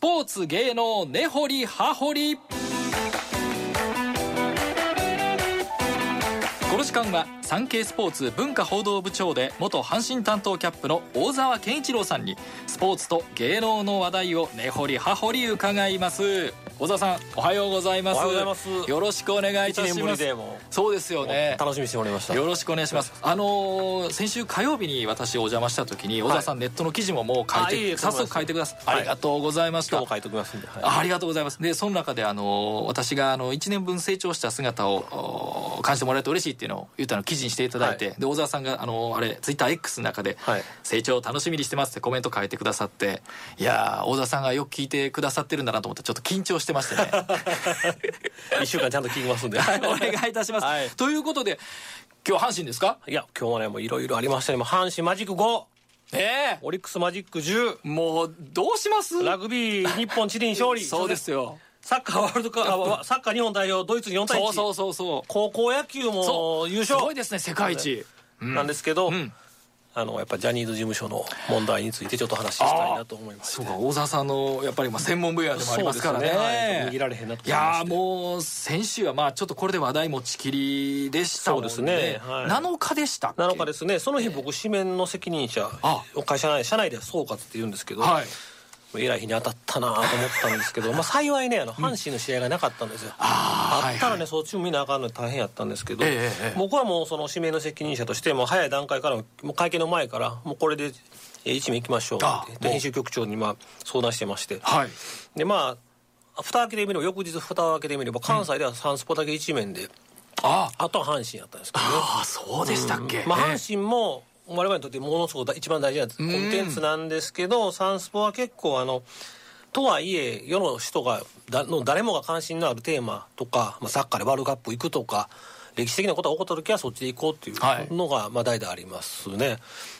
スポーツ芸能根掘り葉掘り。この時間は産経スポーツ文化報道部長で元阪神担当キャップの大沢健一郎さんにスポーツと芸能の話題を根掘り葉掘り伺います。小沢さんおはようございます。おはようございます。よろしくお願いいたし一年ぶますりでも。そうですよね。楽しみにしてもらいました。よろしくお願いします。あのー先週火曜日に私お邪魔した時に小沢さん、ネットの記事ももう書いて早速書いてください、はい。ありがとうございました。今日も書いておきますんで、はい。ありがとうございます。でその中であの私があの1年分成長した姿をお感じてもらえると嬉しいっていうのを言ったのを記事にしていただいて、はで小沢さんがあのあれツイッター X の中で、はい。成長を楽しみにしてますってコメント書いてくださっていやー小沢さんがよく聞いてくださってるんだなと思ってちょっと緊張してましてね。一週間ちゃんと聞きますんで。はいお願いいたします、はい。ということで今日阪神ですか？いや今日はねもういろいろありましたね。阪神マジック5ええ。オリックスマジック10もうどうします？ラグビー日本チリに勝利。そうですよサッカーワールドカップサッカー日本代表ドイツに4対1そうそうそうそう。高校野球も優す勝ごいですね世界一、なんですけど、ん。あのやっぱジャニーズ事務所の問題についてちょっと話したいなと思いまして。そうか大沢さんのやっぱりまあ専門分野でもありますからね。ね。はい握られへんなといやもう先週はまあちょっとこれで話題持ちきりでしたもんねそうですね。はい。7日でしたっけ？7日ですね。その日僕紙面の責任者あ。会社内社内では総括って言うんですけど、はいえらい日に当たったなと思ったんですけど、まあ、幸いねあの阪神の試合がなかったんですよ、あーあったらね、はいはいそっちも見なあかんので大変やったんですけど、ええええ僕はもうその指名の責任者としてもう早い段階からもう会見の前からもうこれでえー一名行きましょうって編集局長にまあ相談してまして。はい。でまあ蓋開けてみれば翌日蓋を開けてみれば関西ではサンスポだけ一面で、ああとは阪神やったんですけどね。あそうでしたっけ、まあ、ええ阪神も我々にとってものすごく一番大事なコンテンツなんですけど、サンスポは結構あのとはいえ世の人がだの誰もが関心のあるテーマとか、まあ、サッカーでワールドカップ行くとか歴史的なことが起こった時はそっちで行こうってはい。いうのがまあ代々ありますね、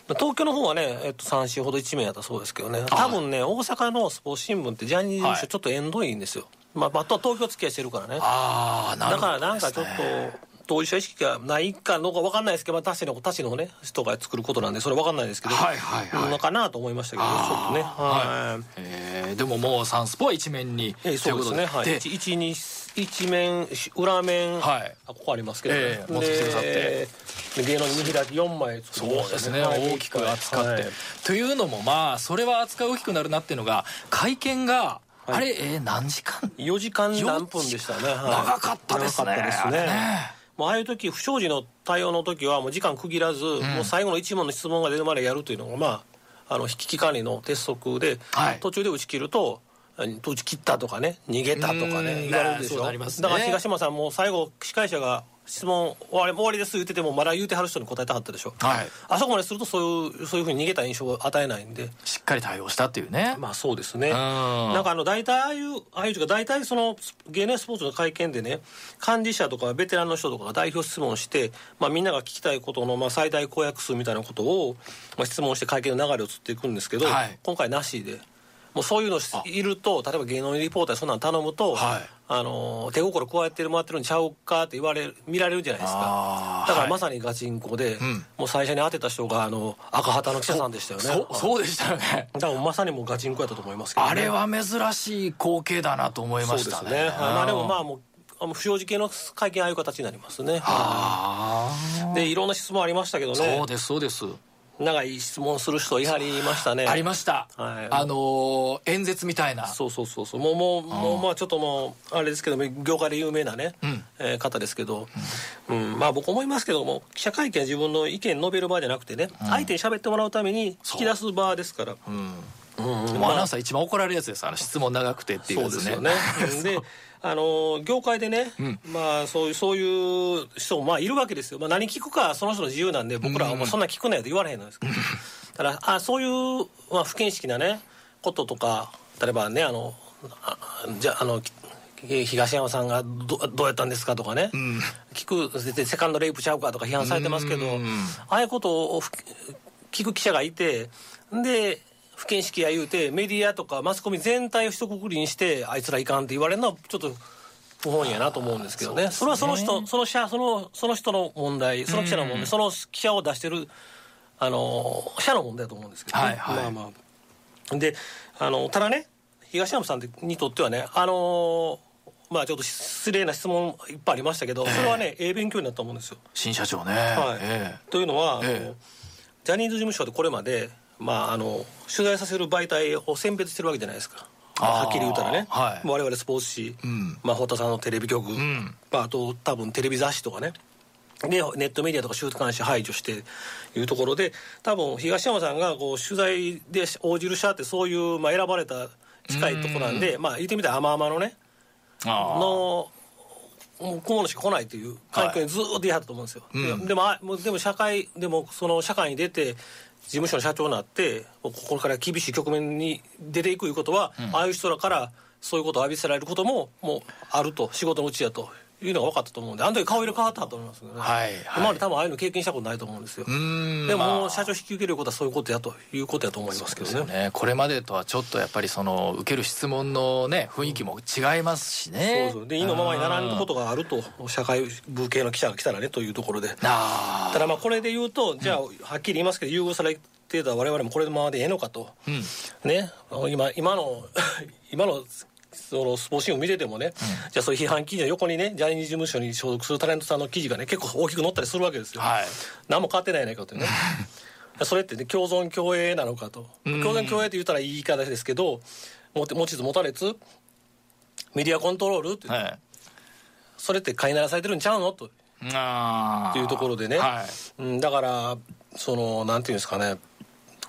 東京の方はね、えっと、3週ほど1名やったそうですけどね。多分ね大阪のスポーツ新聞ってジャニーズ事務はい所ちょっと縁遠いんですよ、まあ、あとは東京付き合いしてるからね。ああなるほどだからなんかちょっと当事者意識がないかのか分かんないですけど、まあ、他市の他市のね人が作ることなんでそれ分かんないですけど、はいはいはい。のかなと思いましたけどちょっとね。はい、えーでももうサンスポは一面に。ええそうですね。はい。で一一に一面裏面、はいあここありますけど、ね。ええ持ってきてくださって。でで芸能に見開き4枚作りました。そうですね、はい大きく扱って、はい。というのもまあそれは扱い大きくなるなっていうのが会見が、あれ、えー何時間？4時間何分でしたね、はい。長かったですね。長かったですねもうああいう時不祥事の対応の時はもう時間区切らず、もう最後の一問の質問が出るまでやるというのがまああの危機管理の鉄則で、はい。途中で打ち切ると打ち切ったとかね逃げたとかうん。ね言われるでしょ。ね。だから東山さんも最後司会者が質問終わり終わりです言っててもまだ言うてはる人に答えたかったでしょ、はい。あそこまでするとそういうそういうふうに逃げた印象を与えないんで。しっかり対応したっていうね、まあそうですね。ん。なんかあの大体ああいうああいう大体その芸能スポーツの会見でね幹事社とかベテランの人とかが代表質問して、まあ、みんなが聞きたいことのまあ最大公約数みたいなことを、まあ、質問して会見の流れをつっていくんですけど、はい。今回なしで。もうそういうのいると例えば芸能リポーターにそんなん頼むと、はい。あの手心加えてる回ってるんちゃうかって言われる見られるじゃないですか。だからはい。まさにガチンコで、ん。もう最初に当てた人があの赤旗の記者さんでしたよね。そうそうでしたよね。だからまさにもうガチンコやったと思いますけど、ね、あれは珍しい光景だなと思いましたね。ですね、はい。まあでもまあもう不祥事系の会見ああいう形になりますね。あでいろんな質問ありましたけどあそうねですそうです長い質問する人いはりましたね。ありました、はい。あのー演説みたいな。そうそうそうそう。もうもうもうまあちょっともうあれですけども業界で有名なね、ん。えー方ですけど、うん。まあ僕思いますけども記者会見は自分の意見述べる場じゃなくてね、相手に喋ってもらうために引き出す場ですから。う。ん。うん。アナウンサー一番怒られるやつです。あの質問長くてっていうやつね。そうですよね。で、あの業界でね、まあそういうそういう人もまあいるわけですよ。まあ何聞くかその人の自由なんで僕らはもうそんな聞くなよと言われへんのですけど。ただあそういうまあ不見識なねこととか例えばねあのあじゃあの。えー東山さんがどどうやったんですかとかね、聞くでセカンドレイプちゃうかとか批判されてますけど、うんああいうことをふ聞く記者がいてで不見識や言うてメディアとかマスコミ全体を一括りにしてあいつらいかんって言われるのはちょっと不本意やなと思うんですけどね。それはその人その社そのその人の問題その記者の問題、その記者を出してるあの社の問題だと思うんですけどね、はいはい。まあまあ。であのただね東山さんにとってはねあのーまあちょっと失礼な質問いっぱいありましたけど、それはねええ勉強になったと思うんですよ。新社長ね、はい。えというのは、ええ。ジャニーズ事務所でこれまで、まあ、あの取材させる媒体を選別してるわけじゃないですか。はっきり言うたらね、はい我々スポーツ紙、んまあ、堀田さんのテレビ局、んまあ、あと多分テレビ雑誌とかね。でネットメディアとか週刊誌排除していうところで多分東山さんがこう取材で応じる社ってそういう、まあ、選ばれた近いところなんで、まあ、言ってみたら甘々のねのもう小物しか来ないという環境にずーっといはったと思うんですよ、うんででもでも社会でもその社会に出て事務所の社長になってここから厳しい局面に出ていくいうことは、ああいう人らからそういうことを浴びせられることももうあると仕事のうちやというのが分かったと思うんであの時顔色変わったと思いますけどね、はいはい。今まで多分ああいうの経験したことないと思うんですよ。でも社長引き受けることはそういうことやということやと思いますけどね。ですよね。これまでとはちょっとやっぱりその受ける質問のね雰囲気も違いますしね。そうそう。で意のままにならんことがあると社会部系の記者が来たらねというところで。あただまあこれで言うとじゃあはっきり言いますけど優遇されてた我々もこれのままでええのかと、ね。今今の 今のそのスポーツ新聞見ててもね、じゃあそういう批判記事の横にねジャニーズ事務所に所属するタレントさんの記事がね結構大きく載ったりするわけですよ、はい。何も変わってないやないかとね。それってね共存共栄なのかと。共存共栄って言ったらいい言い方ですけど持て持ちつ持たれつメディアコントロールって、はい。それって飼いならされてるんちゃうの？と。あー。っていうところでね、はい。うん、だからそのなんていうんですかね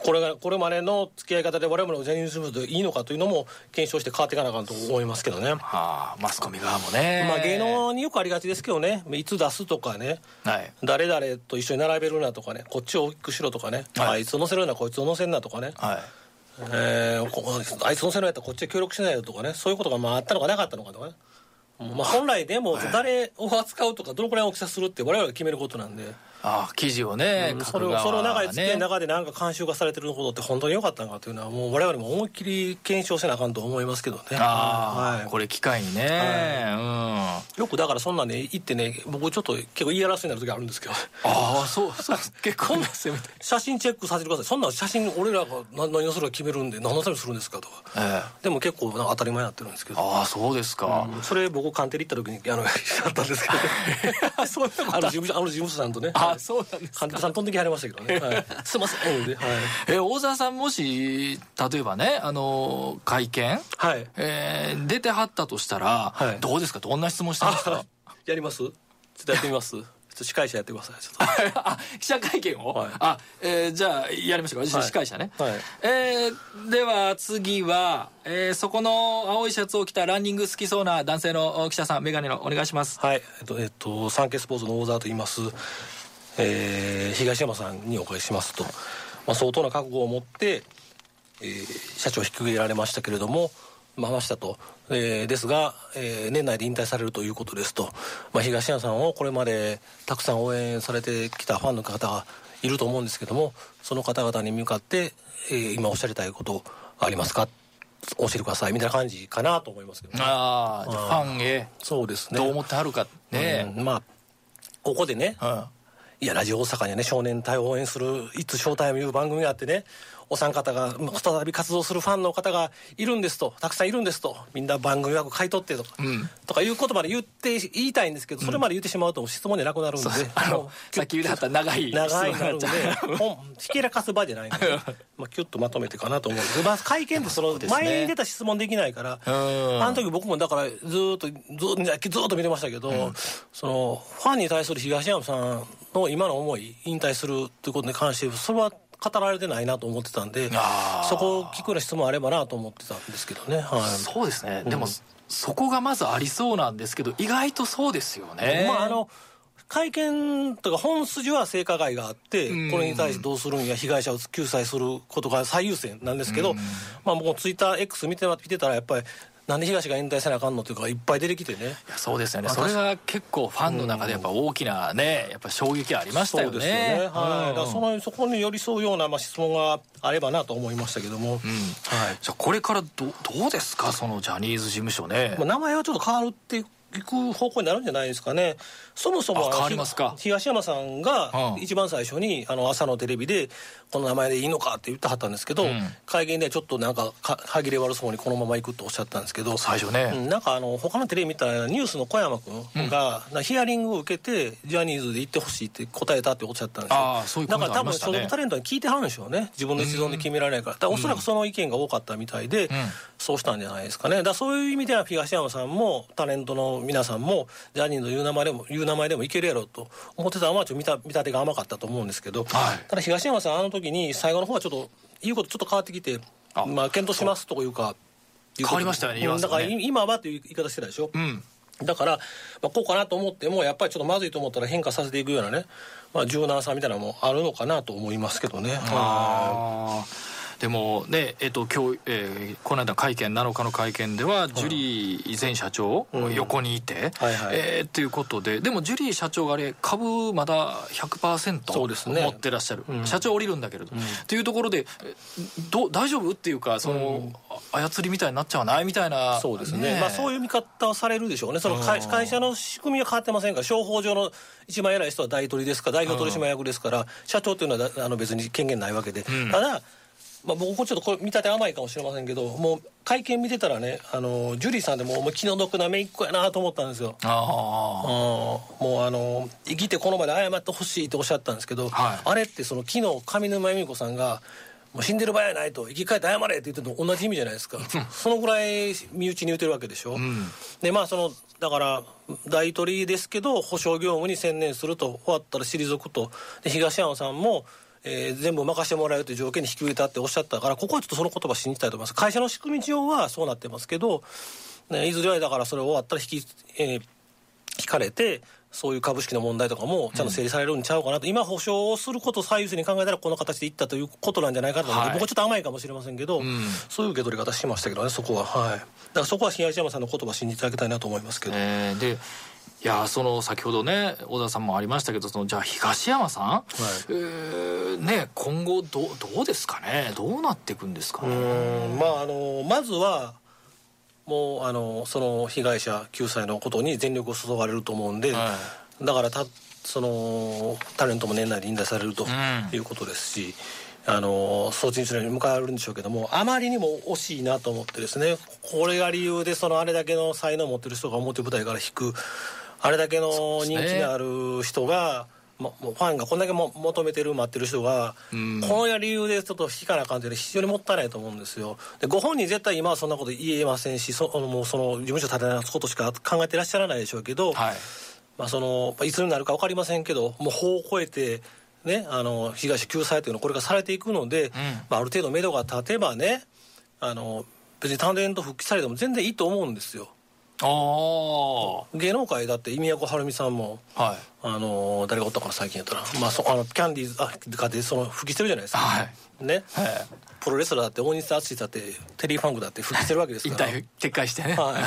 これがこれまでの付き合い方で我々のジャニーズ事務所でいいのかというのも検証して変わっていかなあかんと思いますけどね、はあマスコミ側もね。まあ芸能によくありがちですけどね。いつ出すとかね。はい。誰々と一緒に並べるなとかね。こっちを大きくしろとかね、はい。あいつを乗せるなこいつを乗せんなとかね、はい。えーこあいつ乗せるんやったらこっちで協力しないよとかね。そういうことがまああったのかなかったのかとかね。まあ、本来でも誰を扱うとかどのくらい大きさするって我々が決めることなんで、ああ記事をね、それをそれを長い付き合いの中でなんか監修がされてることって本当に良かったのかというのはもう我々も思いっきり検証せなあかんと思いますけどね。ああ、はい。これ機会にね、うん。よくだからそんなんね行ってね僕ちょっと結構言い争いになる時あるんですけど。ああそうそう結構な攻めて写真チェックさせてください。そんな写真俺らが何何をするか決めるんで何のためにするんですかとか。ええ。でも結構なんか当たり前になってるんですけど。ああそうですか、うん。それ僕官邸に行った時にあの やったんですけど、ね、そんなことあの事務所あの事務所さんとね。あそうなんです官邸さん飛んできはりましたけどね、はい、すいません。ではい、え大沢さんもし例えばねあの会見、はい、えー出てはったとしたら、はい。どうですか？どんな質問してましたあ やります？ちょっとやってみます？ちょっと司会者やってください。ちょっと。あ記者会見を、はい。あ、えーじゃあやりましょうか。私はい。司会者ね、はい。えーでは次は、えーそこの青いシャツを着たランニング好きそうな男性の記者さんメガネのお願いします。はい。えっとえっとサンケイスポーツの大沢と言います、えー東山さんにお伺いしますと、まあ、相当な覚悟を持って、えー社長を引き受けられましたけれどもまあましたと、えーですが、えー年内で引退されるということですと、まあ、東山さんをこれまでたくさん応援されてきたファンの方がいると思うんですけどもその方々に向かって、えー今おっしゃりたいことありますか？教えてください。みたいな感じかなと思いますけどね、ああファンへそうですね。どう思ってはるかね、うん。まあここでね、うんいやラジオ大阪にはね少年隊を応援する「いつショータイム」いう番組があってねお三方がまあ再び活動するファンの方がいるんですとたくさんいるんですとみんな番組枠買い取ってとか、ん。とかいうことまで言って言いたいんですけどそれまで言ってしまうと質問でなくなるんで、あのさっき言った長い長いなるんでひけらかす場じゃないんで、まあ、キュッとまとめてかなと思うんですまあ、会見ってその前に出た質問できないから、ん。あの時僕もだからずーっとずっと見てましたけど、そのファンに対する東山さんの今の思い引退するっていうことに関してそれは語られてないなと思ってたんでそこを聞くような質問あればなと思ってたんですけどね、はい、そうですね、でもそこがまずありそうなんですけど意外とそうですよね。まああの会見とか本筋は性加害があってうん。これに対してどうするんや被害者を救済することが最優先なんですけどまあ僕もツイッター X 見て見てたらやっぱりなんで東が引退せなあかんのっていうかいっぱい出てきてね。いやそうですよね。あそれが結構ファンの中でやっぱ大きなねやっぱ衝撃ありましたよね。そうですよね、はい、だからそこに寄り添うようなまあ質問があればなと思いましたけども、はい。じゃあこれからどどうですか？そのジャニーズ事務所ね。まあ、名前はちょっと変わるっていう行く方向になるんじゃないですかね、そもそも東山さんが一番最初にあの朝のテレビで、この名前でいいのかって言ってはったんですけど、うん、会見でちょっとなんか歯切れ悪そうにこのまま行くとおっしゃったんですけど、最初ね、うん、なんかあの他のテレビ見たら、ニュースの小山君が、うん、ヒアリングを受けて、ジャニーズで行ってほしいって答えたっておっしゃったんですよ、ういうだから多分、所属タレントに聞いてはるんでしょうね、自分の一存で決められないから、だからおそらくその意見が多かったみたいで、そうしたんじゃないですかね、だそういう意味では、東山さんもタレントの皆さんも、ジャニーズの言う名前でも言う名前でもいけるやろうと思ってたのは、ちょっと見た見立てが甘かったと思うんですけど、はい、ただ東山さん、あの時に最後の方はちょっと言うことちょっと変わってきてまあ検討しますというか変わりましたよね、だから今はという言い方してたでしょ、うん、だから、まあ、こうかなと思ってもやっぱりちょっとまずいと思ったら変化させていくようなね、まあ、柔軟さみたいなのもあるのかなと思いますけどね。あでもね、えっと今日、えー、この間会見7日の会見では、ジュリー前社長、横にいて、はいはい、えー、っていうことででもジュリー社長があれ株まだ100%そうです、ね、持ってらっしゃる、うん、社長降りるんだけれど、うん、っていうところでど大丈夫っていうかその、うん、操りみたいになっちゃわないみたいなそうですね、ね、まあ、そういう見方をされるでしょうね。その会会社の仕組みは変わってませんから商法上の一番偉い人は大取りですから代表取締役ですから、社長というのはあの別に権限ないわけで、ただまあ、僕ちょっとこれ見立て甘いかもしれませんけどもう会見見てたらねあのジュリーさんでももう気の毒なめいっ子やなと思ったんですよ。ああもうあの生きてこの場で謝ってほしいっておっしゃったんですけど、はい、あれってその昨日上沼恵美子さんがもう死んでる場合やないと生き返って謝れって言ってるの同じ意味じゃないですか。そのぐらい身内に言うてるわけでしょ、うん、でまあそのだから大取りですけど保証業務に専念すると終わったら退くと。で東山さんもえー、全部任せてもらえるという条件に引き受けたっておっしゃったからここはちょっとその言葉信じたいと思います。会社の仕組み上はそうなってますけど、ね、いずれはだからそれ終わったら引き、えー、引かれてそういう株式の問題とかもちゃんと整理されるんちゃうかなと、うん、今保証をすることを最優先に考えたらこの形でいったということなんじゃないかとはい、僕はちょっと甘いかもしれませんけど、うん、そういう受け取り方しましたけどねそこは。はい。だからそこは東山さんの言葉信じていただきたいなと思いますけど、えー、でいやその先ほどね小田さんもありましたけどそのじゃあ東山さん、はい、えー、ね、今後どどうですかね？どうなっていくんですかね？まああのまずはもうあのその被害者救済のことに全力を注がれると思うんで、はい、だからたそのタレントも年内で引退されるということですし、うん、あの送致に向かわれるんでしょうけどもあまりにも惜しいなと思ってですねこれが理由でそのあれだけの才能を持ってる人が表舞台から引くあれだけの人気のある人が、もうファンがこんだけも求めてる待ってる人が、うん、この理由でちょっと引かなあかんって非常にもったいないと思うんですよ。でご本人絶対今はそんなこと言えませんしそもうその事務所立て直すことしか考えてらっしゃらないでしょうけど、はい。まあ、そのいつになるか分かりませんけどもう法を超えてね、あの被害者救済というのはこれがされていくので、うん、まあ、ある程度目処が立てばねあの別にタレント復帰されても全然いいと思うんですよ。あ芸能界だって意味役はるみさんも、はい、あの誰がおったかな最近やったら、まあ、そあのキャンディーズあかでその復帰してるじゃないですか、はい、ね、はい、プロレスラーだって大西敦だってテリー・ファンクだって復帰してるわけですから。撤回してね、は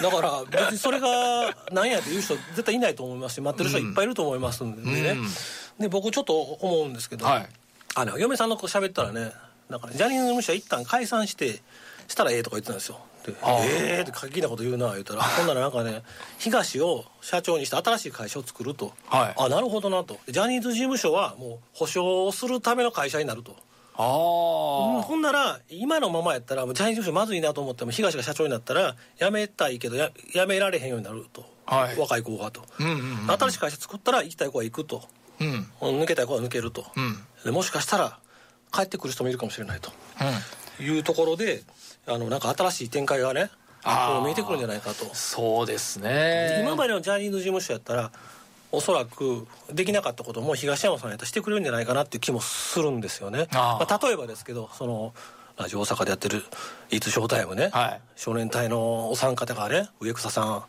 い、だから別にそれが何やっていう人絶対いないと思いますし待ってる人いっぱいいると思いますんでね、うん、で僕ちょっと思うんですけど、はい、あの嫁さんの子喋ったらねなんかジャニーズ事務所は一旦解散してしたらええとか言ってたんですよって「ええー」って過激なこと言うな言うたら。ほんならなんかね東を社長にして新しい会社を作ると、はい、あなるほどなと。ジャニーズ事務所はもう保証をするための会社になると。あほんなら今のままやったらジャニーズ事務所まずいなと思っても東が社長になったら辞めたいけどや辞められへんようになると、はい、若い子がと、うんうんうん、新しい会社作ったら行きたい子は行くと、うん、抜けたい子は抜けると、うん、でもしかしたら帰ってくる人もいるかもしれないと、うん、いうところであのなんか新しい展開がね見えてくるんじゃないかと。そうですね。今までのジャニーズ事務所やったらおそらくできなかったことも東山さんやったらしてくれるんじゃないかなっていう気もするんですよね。まあ、例えばですけどそのラジオ大阪でやってる「いつショータイムね」はい、少年隊のお三方がね植草さん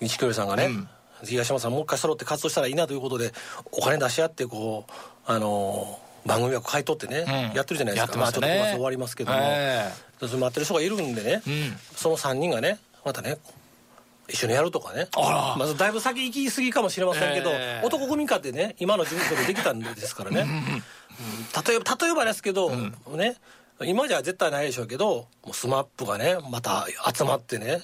錦織さんがね、うん、東山さんもう一回揃って活動したらいいなということでお金出し合ってこうあのー番組枠買い取ってね、うん、やってるじゃないですか、まあ、ちょっと終わりますけども、えー、待ってる人がいるんでね、うん、その3人がねまたね一緒にやるとかね。まずだいぶ先行き過ぎかもしれませんけど、えー、男組かってね今の事務所でできたんですからね、うん、例えば例えばですけど、ね今じゃ絶対ないでしょうけどもうスマップがねまた集まってね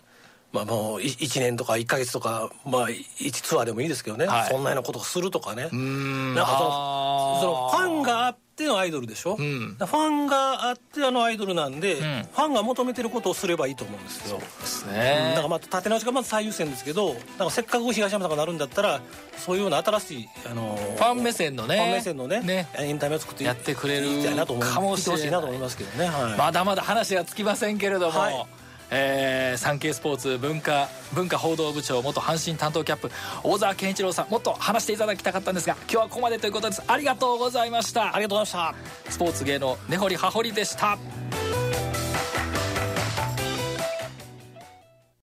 まあ、もう1年とか1か月とか、まあ、1ツアーでもいいですけどね、はい、そんなようなことをするとかね。なんかそのそのファンがあってのアイドルでしょ、うん、ファンがあってあのアイドルなんで、うん、ファンが求めてることをすればいいと思うんですよそうですね、だからまあ立て直しがまず最優先ですけどなんかせっかく東山さんがなるんだったらそういうような新しい、あのー、ファン目線のね。ファン目線のねね。エンタメを作ってやってくれるいいなと思かもしれない。なと思いますけどね、はい、まだまだ話がつきませんけれども、はいえー、サンケイスポーツ文化文化報道部長元阪神担当キャップ大沢健一郎さんもっと話していただきたかったんですが今日はここまでということです。ありがとうございました。ありがとうございました。スポーツ芸能根掘り葉掘りでした